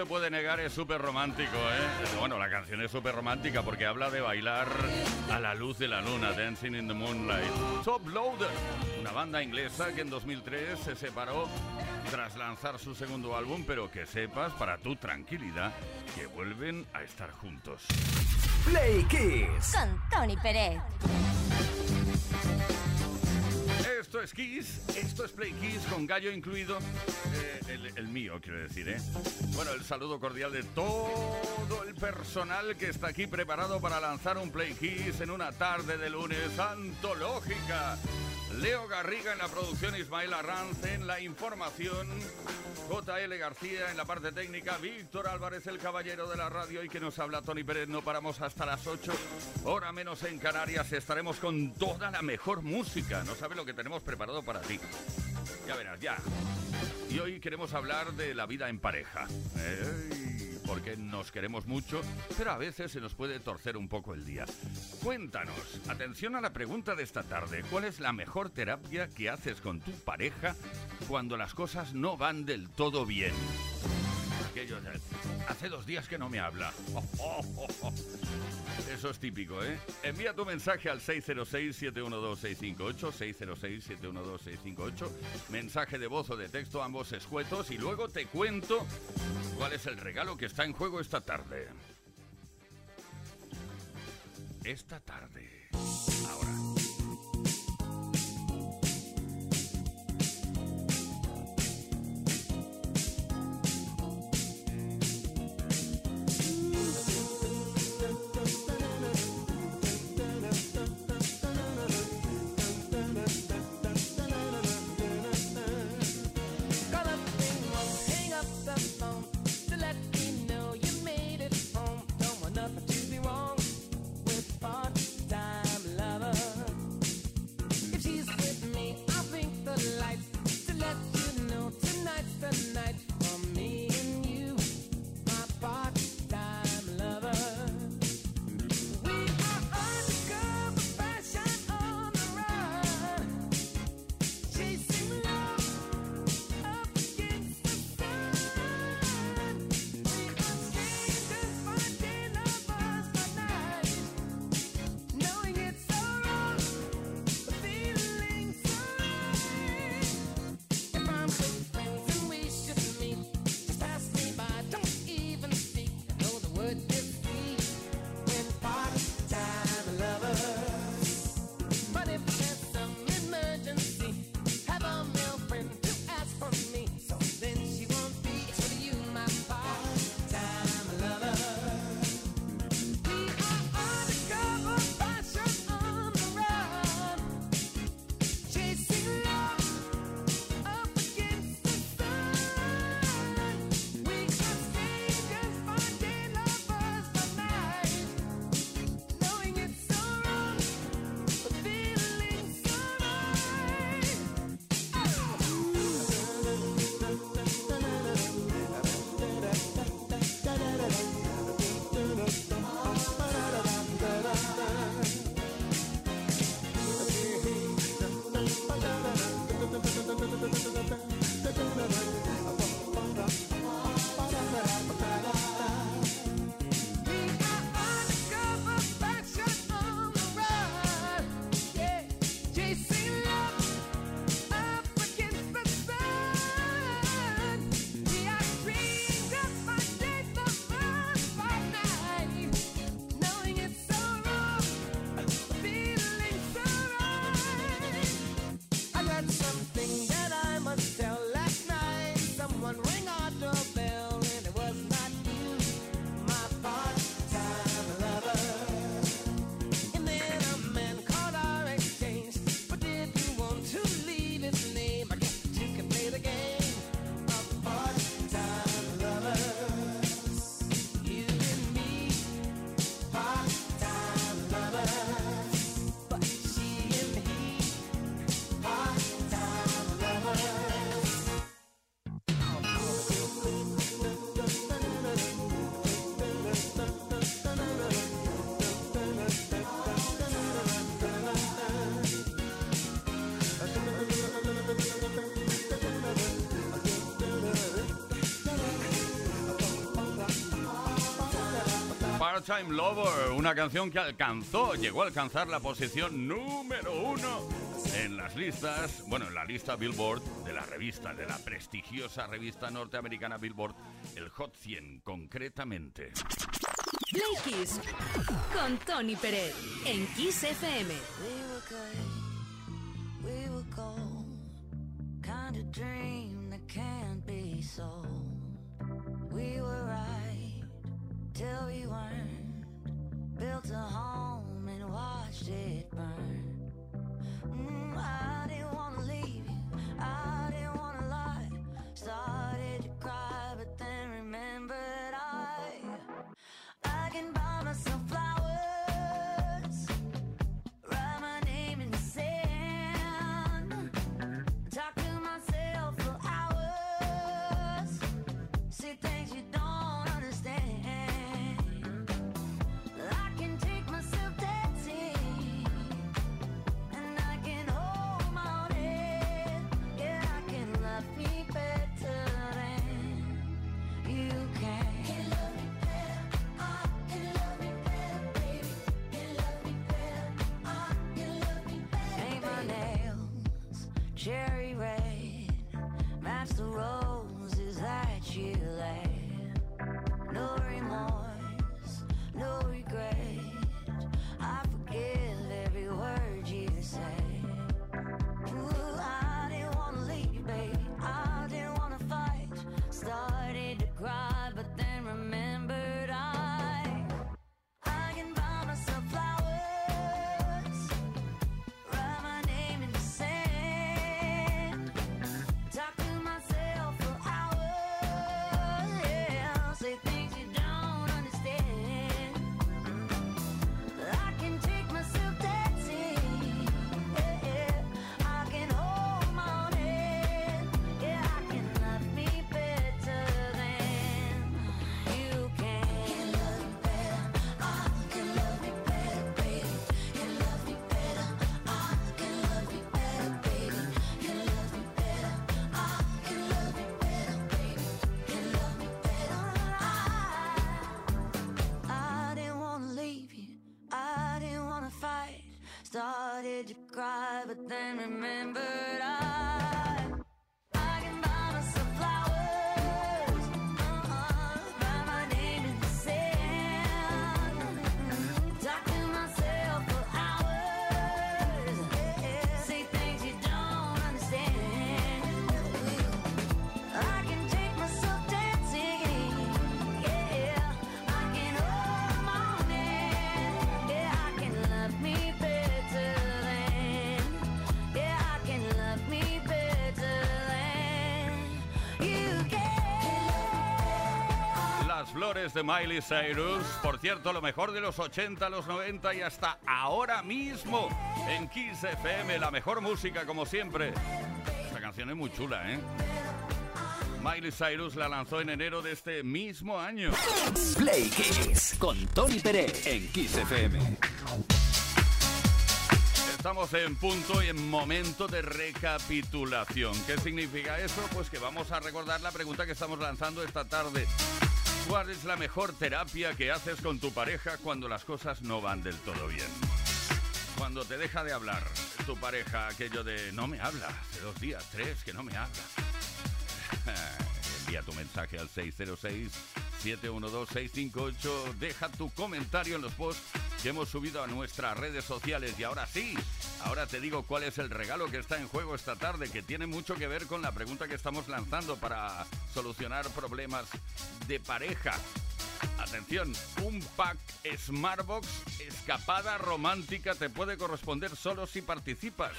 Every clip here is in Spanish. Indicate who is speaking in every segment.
Speaker 1: Se puede negar, es súper romántico, ¿eh? Bueno, la canción es súper romántica porque habla de bailar a la luz de la luna, Dancing in the Moonlight. Top Loader, una banda inglesa que en 2003 se separó tras lanzar su segundo álbum, pero que sepas, para tu tranquilidad, que vuelven a estar juntos.
Speaker 2: Play Kiss
Speaker 3: con Tony Pérez.
Speaker 1: Esto es Kiss, esto es Play Kiss con gallo incluido, eh, el, mío quiero decir, ¿eh? Bueno, el saludo cordial de todo el personal que está aquí preparado para lanzar un Play Kiss en una tarde de lunes antológica. Leo Garriga en la producción, Ismael Arranz en la información, JL García en la parte técnica, Víctor Álvarez, el caballero de la radio y que nos habla Tony Pérez. No paramos hasta las 8, hora menos en Canarias. Estaremos con toda la mejor música. No sabe lo que tenemos preparado para ti. Ya verás, ya. Y hoy queremos hablar de la vida en pareja porque nos queremos mucho, pero a veces se nos puede torcer un poco el día. Cuéntanos, atención a la pregunta de esta tarde, ¿cuál es la mejor terapia que haces con tu pareja cuando las cosas no van del todo bien?
Speaker 4: Hace dos días que no me habla. Eso es típico, ¿eh? Envía tu mensaje al 606-712-658, 606-712-658, mensaje de voz o de texto, ambos escuetos, y luego te cuento cuál es el regalo que está en juego esta tarde. Esta tarde. Ahora. Part-Time Lover, una canción que alcanzó, llegó a alcanzar la posición número uno en las listas, bueno, en la lista Billboard de la revista, de la prestigiosa revista norteamericana Billboard, el Hot 100 concretamente.
Speaker 5: Play Kiss con Tony Pérez en Kiss FM. We were kind of dream that can't be We till we weren't. Built a home and watched it burn. Mm, I didn't wanna leave you. I
Speaker 6: the
Speaker 5: road. De Miley Cyrus, por cierto, lo mejor de los 80, los 90 y hasta ahora mismo en Kiss FM, la mejor música como siempre. Esta canción es muy chula, ¿eh? Miley Cyrus la lanzó en enero de este mismo año.
Speaker 7: Play Kiss con Tony Pérez en Kiss FM.
Speaker 5: Estamos en punto y en momento de recapitulación. ¿Qué significa eso? Pues que vamos a recordar la pregunta que estamos lanzando esta tarde. ¿Cuál es la mejor terapia que haces con tu pareja cuando las cosas no van del todo bien? Cuando te deja de hablar tu pareja, aquello de no me habla, hace dos días, tres, que no me habla. Envía tu mensaje al 606-712-658. Deja tu comentario en los posts que hemos subido a nuestras redes sociales. Y ahora sí, ahora te digo cuál es el regalo que está en juego esta tarde, que tiene mucho que ver con la pregunta que estamos lanzando para solucionar problemas de pareja. Atención, un pack Smartbox escapada romántica te puede corresponder solo si participas.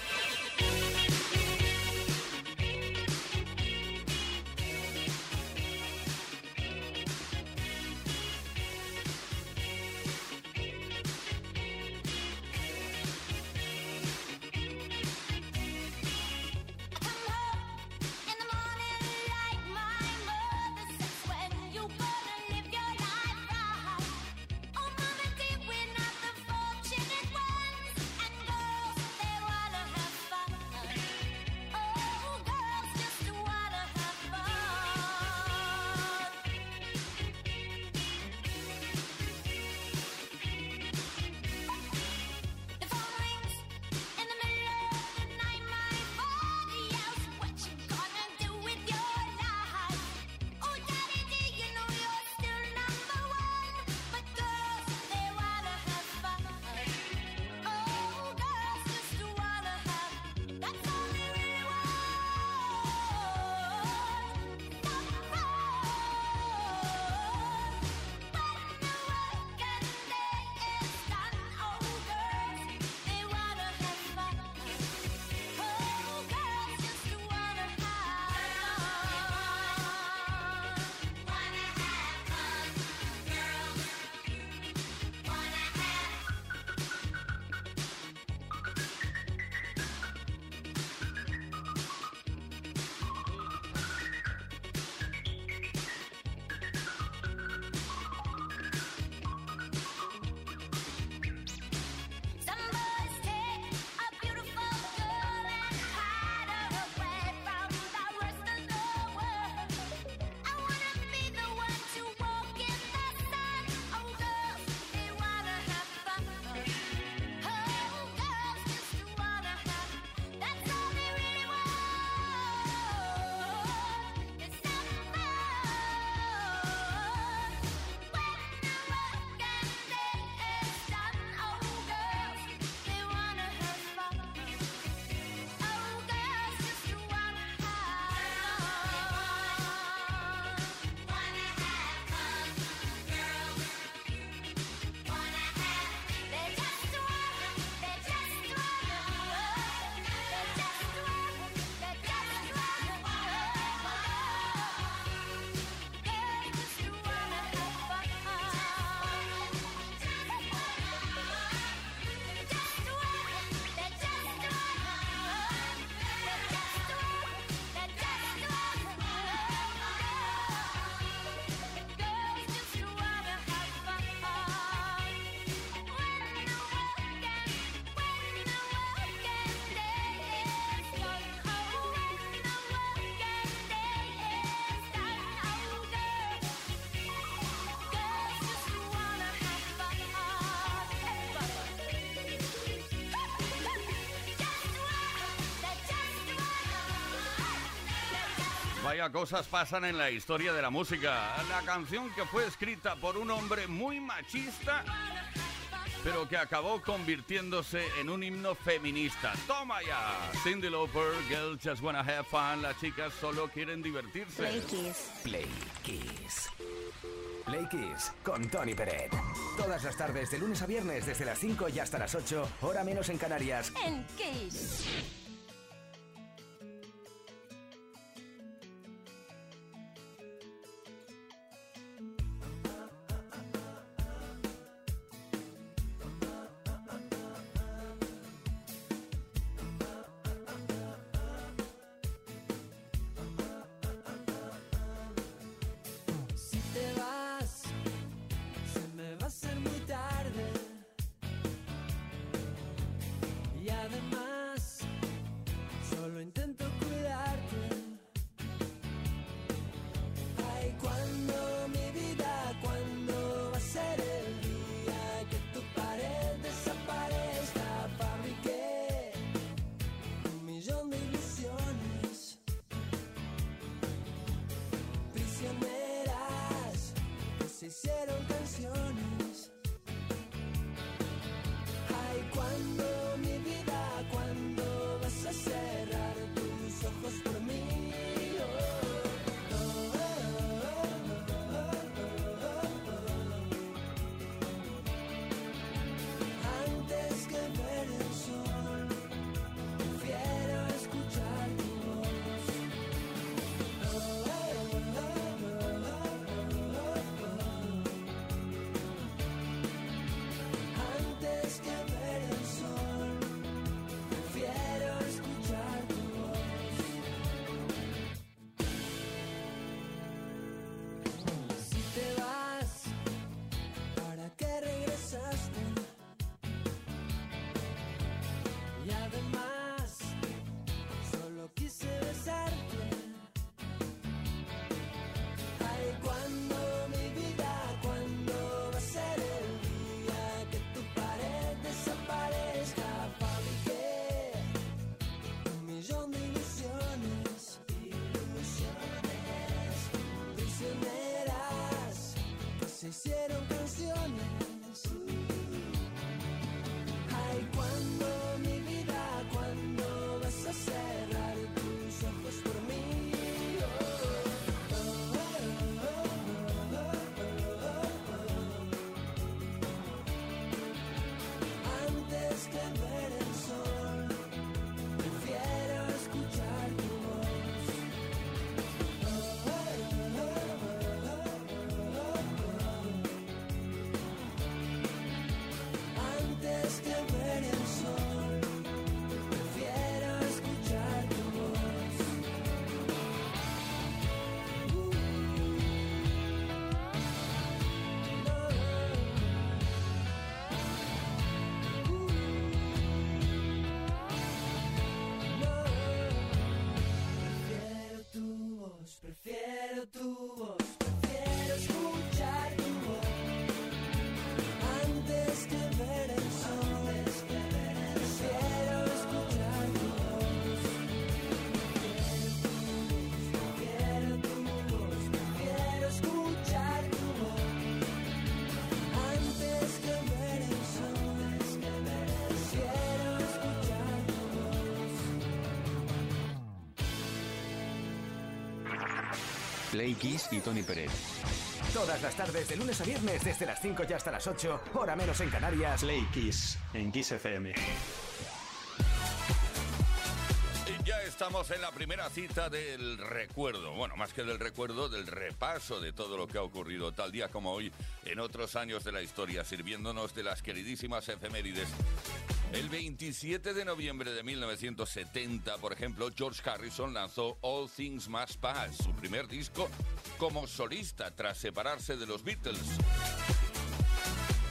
Speaker 1: Vaya cosas pasan en la historia de la música. La canción que fue escrita por un hombre muy machista, pero que acabó convirtiéndose en un himno feminista. ¡Toma ya! Cindy Lauper, Girls Just Wanna Have Fun. Las chicas solo quieren divertirse.
Speaker 8: Play Kiss.
Speaker 2: Play Kiss. Play Kiss con Tony Peret. Todas las tardes de lunes a viernes desde las 5 y hasta las 8, hora menos en Canarias.
Speaker 8: En Kiss.
Speaker 7: Play Kiss y Tony Pérez.
Speaker 2: Todas las tardes de lunes a viernes desde las 5 y hasta las 8, hora menos en Canarias.
Speaker 9: Play Kiss en Kiss FM.
Speaker 1: Y ya estamos en la primera cita del recuerdo. Bueno, más que del recuerdo, del repaso de todo lo que ha ocurrido tal día como hoy en otros años de la historia, sirviéndonos de las queridísimas efemérides. El 27 de noviembre de 1970, por ejemplo, George Harrison lanzó All Things Must Pass, su primer disco como solista tras separarse de los Beatles.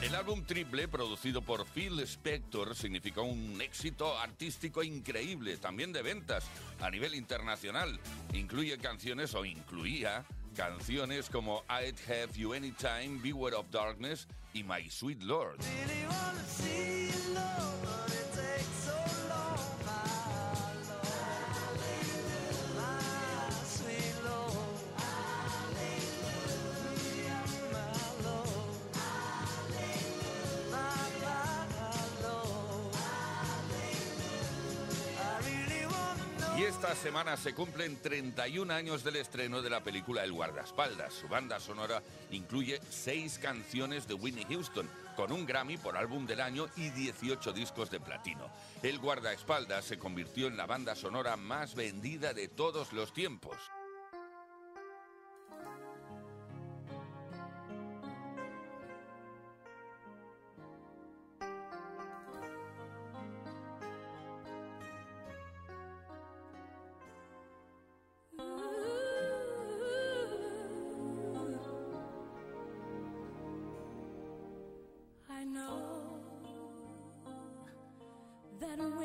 Speaker 1: El álbum triple, producido por Phil Spector, significó un éxito artístico increíble, también de ventas a nivel internacional. Incluye canciones o incluía canciones como I'd Have You Anytime, Beware of Darkness y My Sweet Lord. Esta semana se cumplen 31 años del estreno de la película El guardaespaldas. Su banda sonora incluye seis canciones de Whitney Houston, con un Grammy por álbum del año y 18 discos de platino. El guardaespaldas se convirtió en la banda sonora más vendida de todos los tiempos.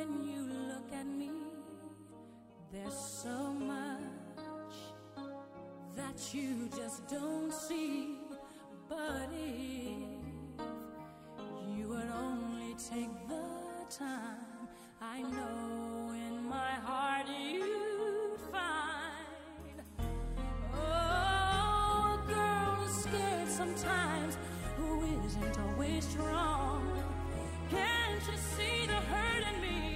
Speaker 10: when you look at me, there's so much that you just don't see. But if you would only take the time, I know in my heart you'd find. Oh, a girl is scared sometimes, who isn't always strong. Can't you see the hurt in me?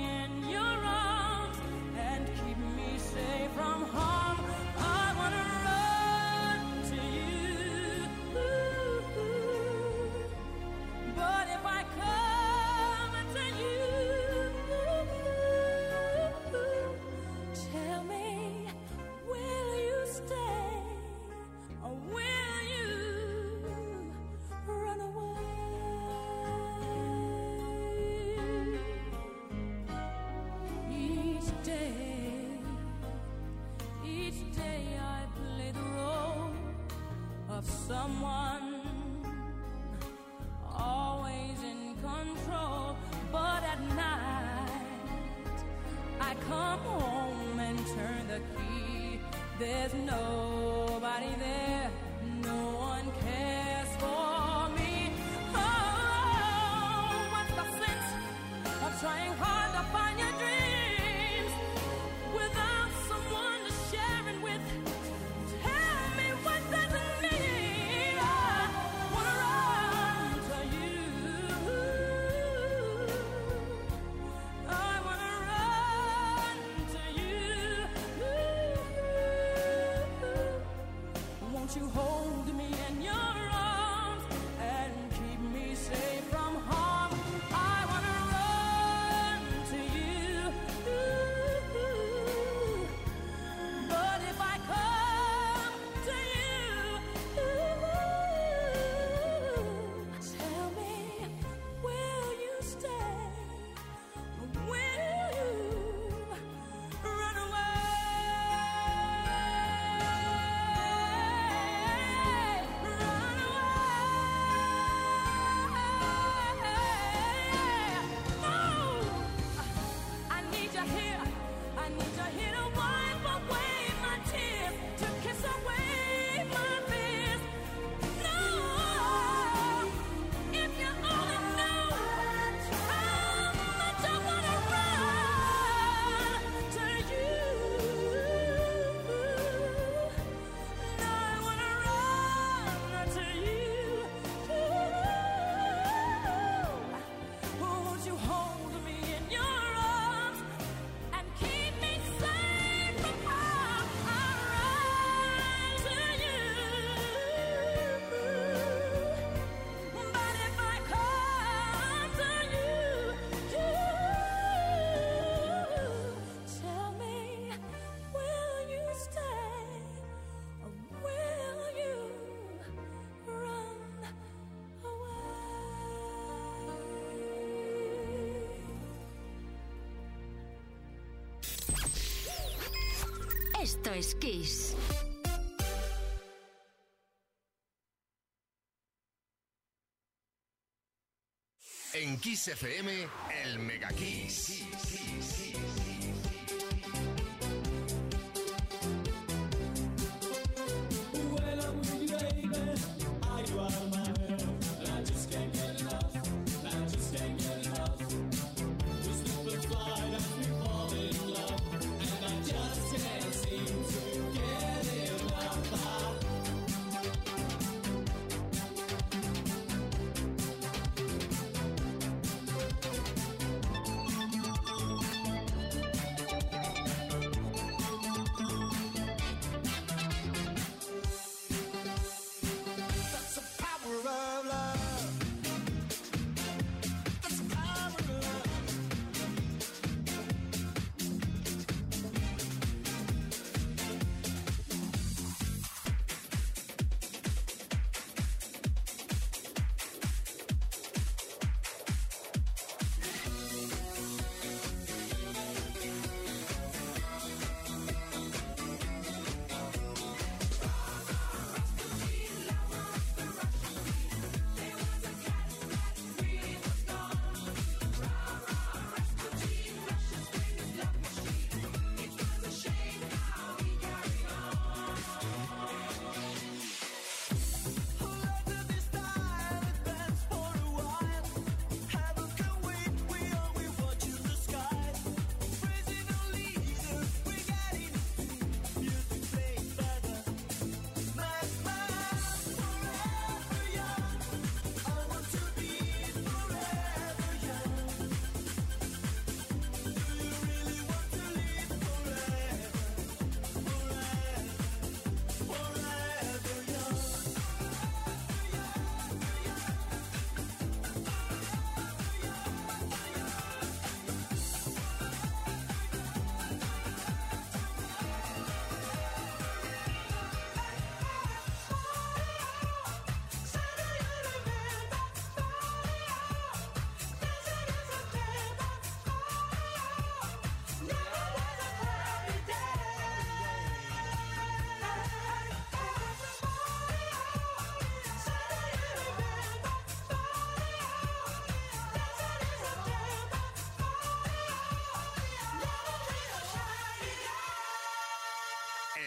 Speaker 3: Esto es Kiss.
Speaker 2: En Kiss FM, el Mega Kiss.
Speaker 11: Kiss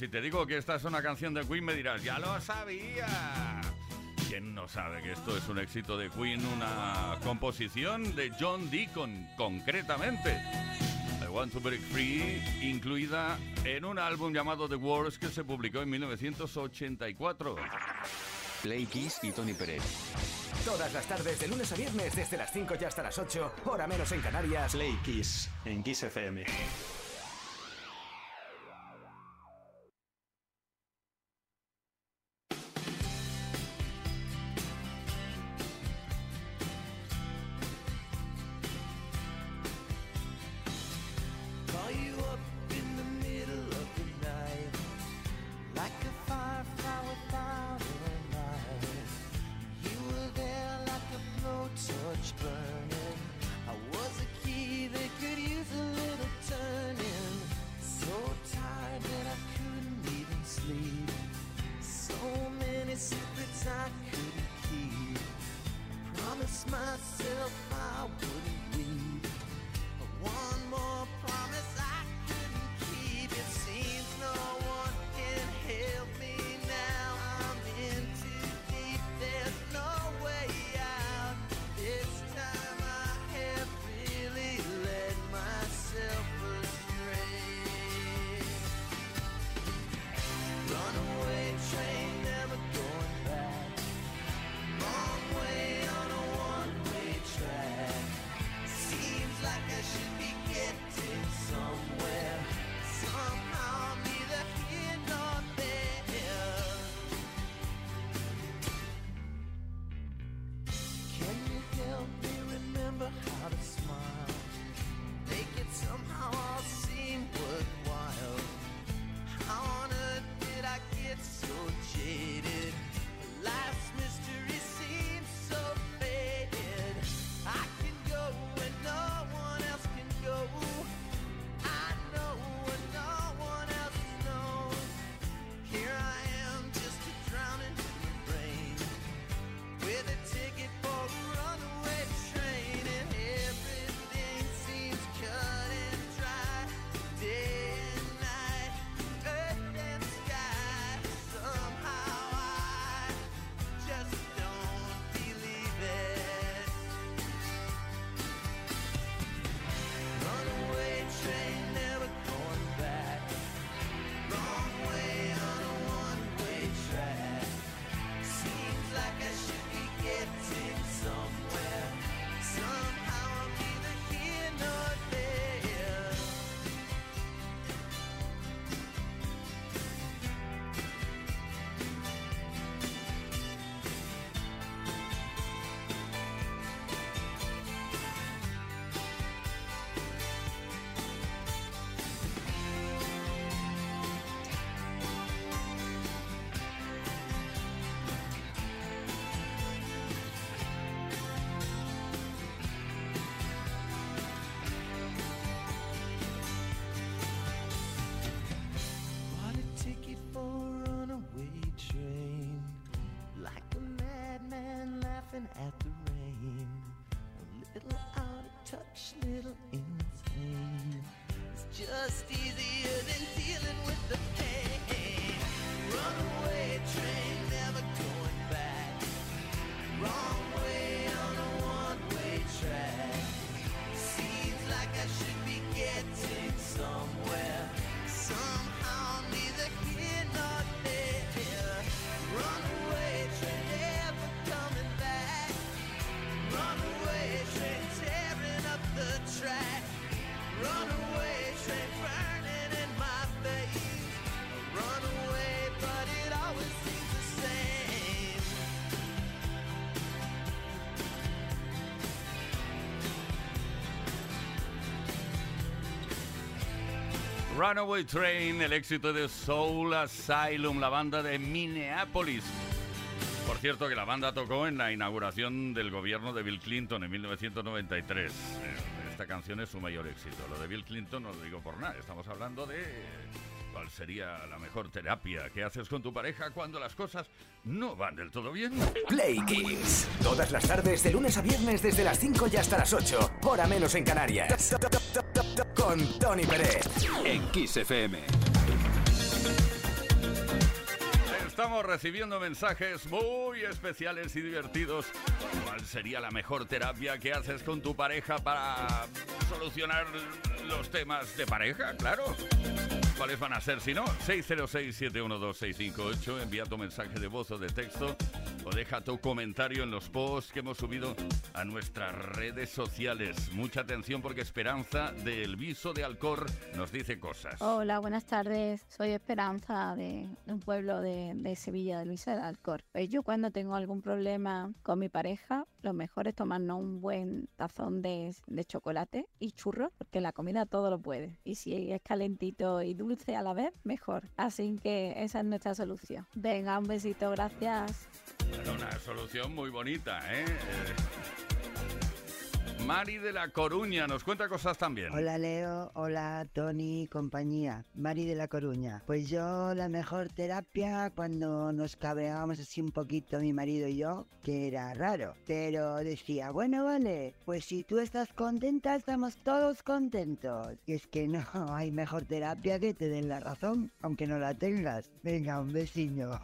Speaker 1: Si te digo que esta es una canción de Queen, me dirás, ya lo sabía. ¿Quién no sabe que esto es un éxito de Queen, una composición de John Deacon, concretamente? I Want to Break Free, incluida en un álbum llamado The Wars que se publicó en 1984.
Speaker 7: Play Kiss y Tony Pérez.
Speaker 2: Todas las tardes, de lunes a viernes, desde las 5 y hasta las 8, hora menos en Canarias.
Speaker 3: Play Kiss en Kiss FM.
Speaker 12: Runaway Train,
Speaker 1: el éxito de Soul Asylum, la banda de Minneapolis. Por cierto que la banda tocó en la inauguración del gobierno de Bill Clinton en 1993. Eh, Esta canción es su mayor éxito. Lo de Bill Clinton no lo digo por nada. Estamos hablando de cuál sería la mejor terapia que haces con tu pareja cuando las cosas no van del todo bien.
Speaker 2: Play Kiss. Todas las tardes, de lunes a viernes, desde las 5 y hasta las 8. Hora menos en Canarias. Con Tony Pérez.
Speaker 7: En Kiss FM.
Speaker 1: Estamos recibiendo mensajes muy especiales y divertidos. ¿Cuál sería la mejor terapia que haces con tu pareja para solucionar los temas de pareja? Claro. ¿Cuáles van a ser si no? 606-712-658. Envía tu mensaje de voz o de texto o deja tu comentario en los posts que hemos subido a nuestras redes sociales. Mucha atención porque Esperanza del Viso de Alcor nos dice cosas.
Speaker 13: Hola, buenas tardes. Soy Esperanza de un pueblo de, de Sevilla, de Luisa de Alcor. Pues yo cuando tengo algún problema con mi pareja, lo mejor es tomarnos un buen tazón de, de chocolate y churros, porque la comida todo lo puede. Y si es calentito y dulce a la vez, mejor. Así que esa es nuestra solución. Venga, un besito, gracias.
Speaker 1: Bueno, una solución muy bonita, ¿eh? Mari de la Coruña nos cuenta cosas también.
Speaker 14: Hola Leo, hola Tony, compañía. Mari de La Coruña. Pues yo la mejor terapia cuando nos cabreábamos así un poquito mi marido y yo, que era raro. Pero decía, bueno, vale, pues si tú estás contenta, estamos todos contentos. Y es que no hay mejor terapia que te den la razón, aunque no la tengas. Venga, un vecino.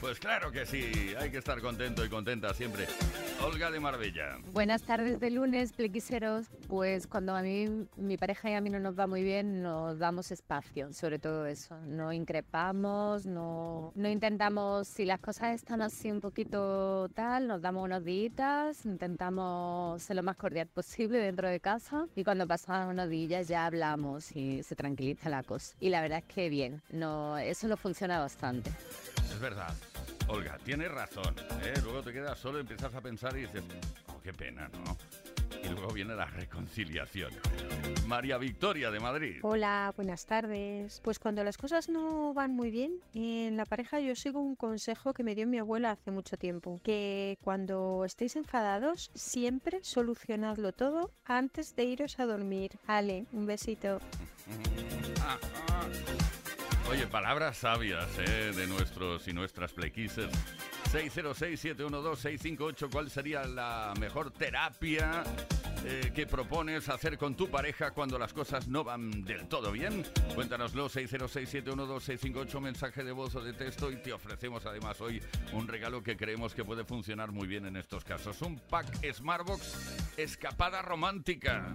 Speaker 1: Pues claro que sí, hay que estar contento y contenta siempre. Olga de Marbella.
Speaker 15: Buenas tardes de lunes, plequiseros. Pues cuando a mí, mi pareja y a mí no nos va muy bien, nos damos espacio, sobre todo eso. No increpamos, no, no intentamos, si las cosas están así un poquito tal, nos damos unos días, intentamos ser lo más cordial posible dentro de casa y cuando pasan unos días ya hablamos y se tranquiliza la cosa. Y la verdad es que bien, no, eso nos funciona bastante.
Speaker 1: Es verdad. Olga, tienes razón. ¿eh? Luego te quedas solo, empiezas a pensar y dices, oh, qué pena, ¿no? Y luego viene la reconciliación. María Victoria de Madrid.
Speaker 16: Hola, buenas tardes. Pues cuando las cosas no van muy bien en la pareja yo sigo un consejo que me dio mi abuela hace mucho tiempo, que cuando estéis enfadados siempre solucionadlo todo antes de iros a dormir. Ale, un besito.
Speaker 1: Oye, palabras sabias ¿eh? de nuestros y nuestras plequises. 606-712-658, ¿cuál sería la mejor terapia eh, que propones hacer con tu pareja cuando las cosas no van del todo bien? Cuéntanoslo, 606-712-658, mensaje de voz o de texto y te ofrecemos además hoy un regalo que creemos que puede funcionar muy bien en estos casos. Un pack Smartbox Escapada Romántica.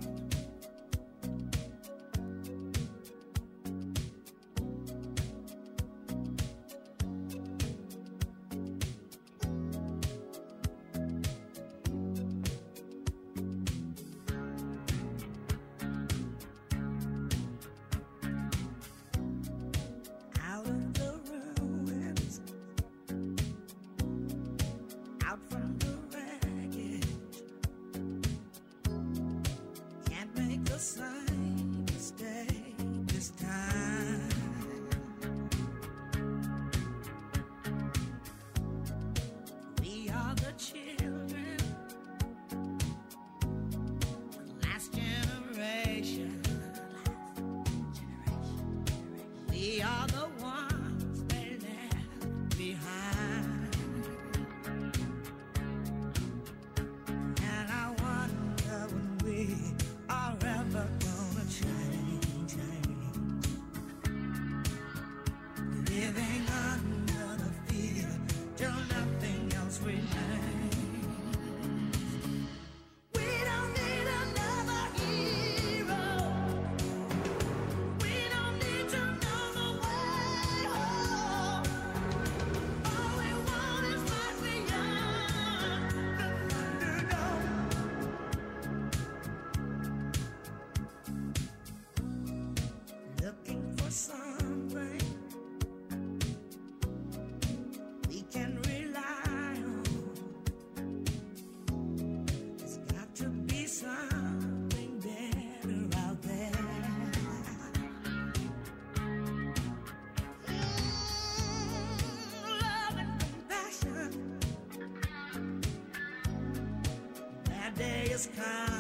Speaker 17: this
Speaker 12: kind.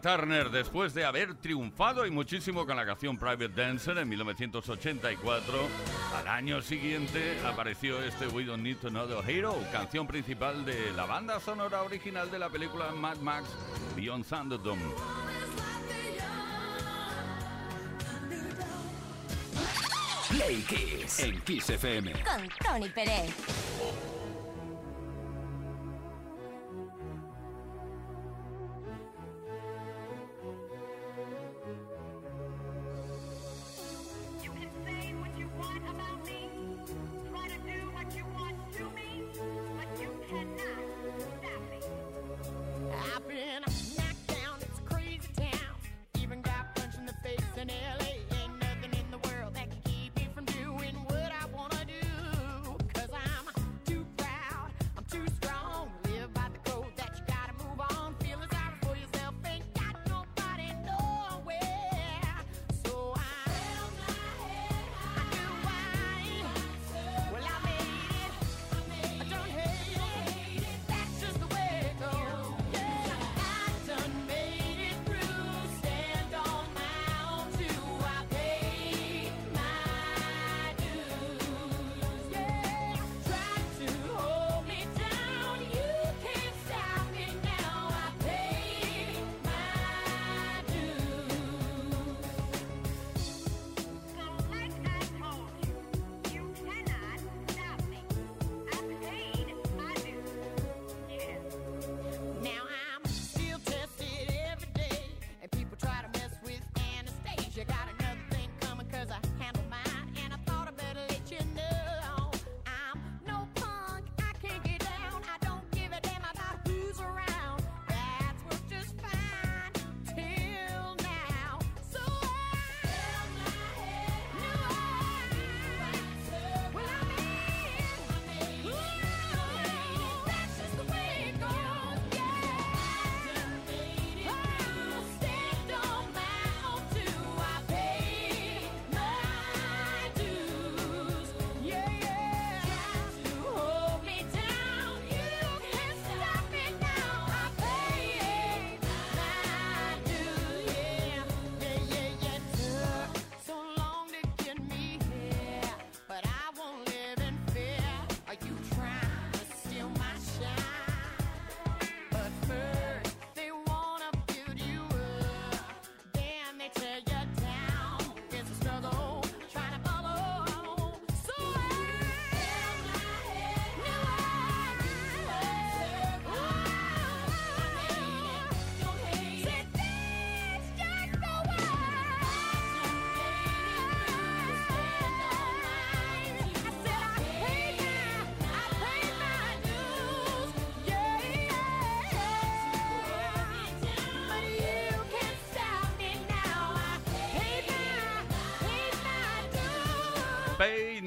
Speaker 12: Turner después de haber triunfado y muchísimo con la canción Private Dancer en 1984. Al año siguiente apareció este We Don't Need to Hero, canción principal de la banda sonora original de la película Mad Max Beyond Thunderdome.
Speaker 2: Play Kiss en Kiss FM
Speaker 18: con Tony Pérez.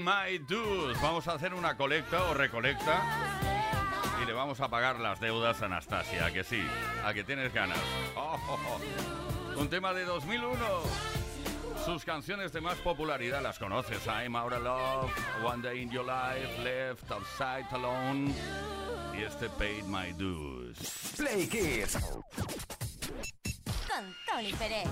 Speaker 1: My Dues. Vamos a hacer una colecta o recolecta y le vamos a pagar las deudas a Anastasia, ¿a que sí, a que tienes ganas. Oh, oh, oh. Un tema de 2001. Sus canciones de más popularidad las conoces. I'm Out of Love, One Day in Your Life, Left Outside Alone y este Paid My Dues.
Speaker 2: Play Kiss.
Speaker 3: Con Tony Pérez.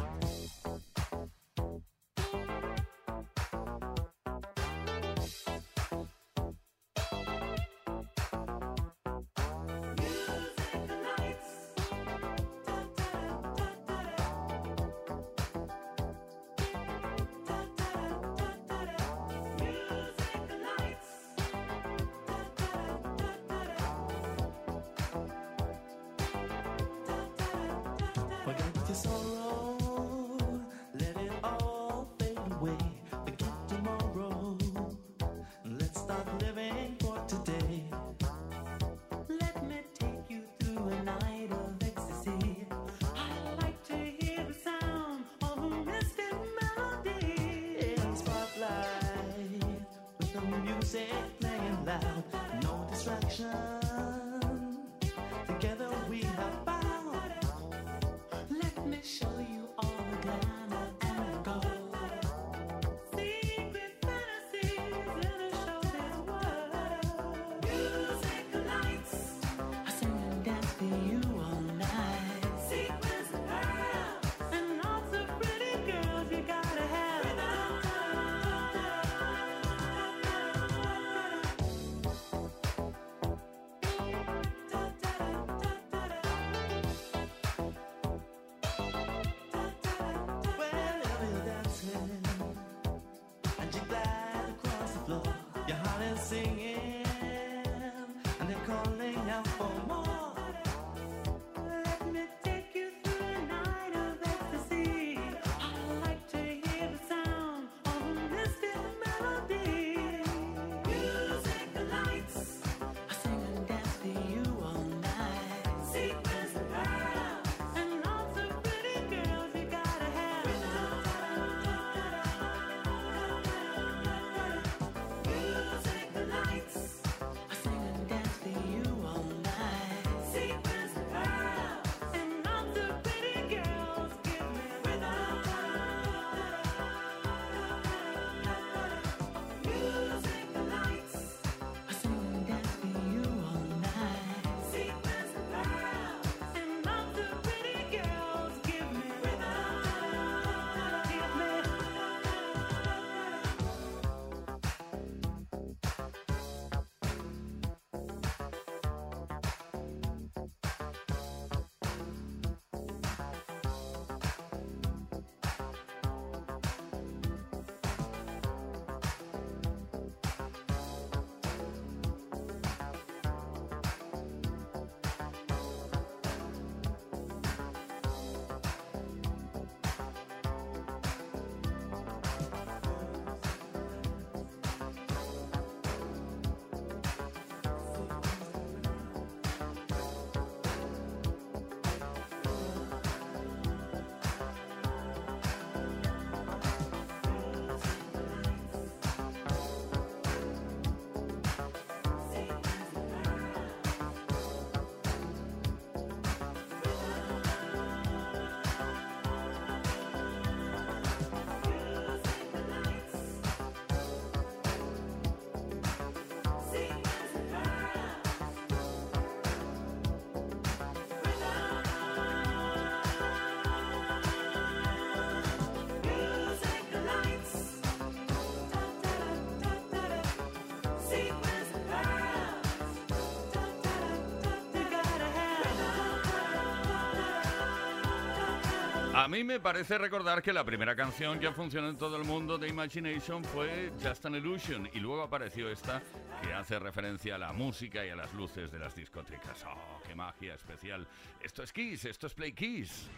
Speaker 12: A
Speaker 1: mí me parece recordar que la primera canción que funcionó en todo el mundo de Imagination fue Just an Illusion y luego apareció esta que hace referencia a la música y a las luces de las discotecas. ¡Oh, qué magia especial! Esto es Kiss, esto es Play Kiss.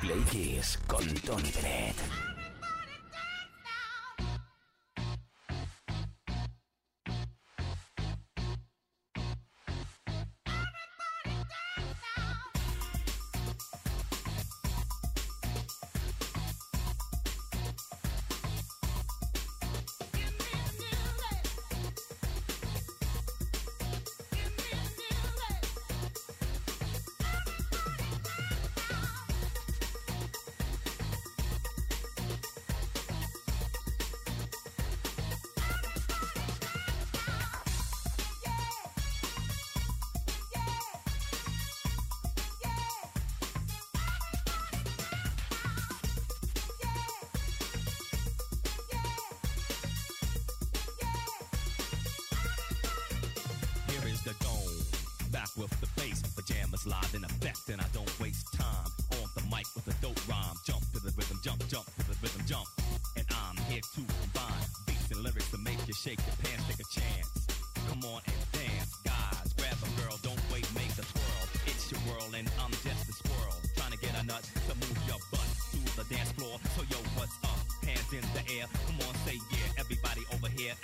Speaker 2: Play Kiss con Tony Pérez.
Speaker 19: the dome. Back with the bass, pajamas live in effect, and I don't waste time on the mic with a dope rhyme. Jump to the rhythm, jump, jump to the rhythm, jump. And I'm here to combine beats and lyrics to make you shake your pants, take a chance. Come on and dance, guys. Grab a girl, don't wait, make a twirl. It's your world, and I'm just a squirrel trying to get a nut to move your butt to the dance floor. So yo, what's up? Hands in the air, come on, say yeah. Everybody over here.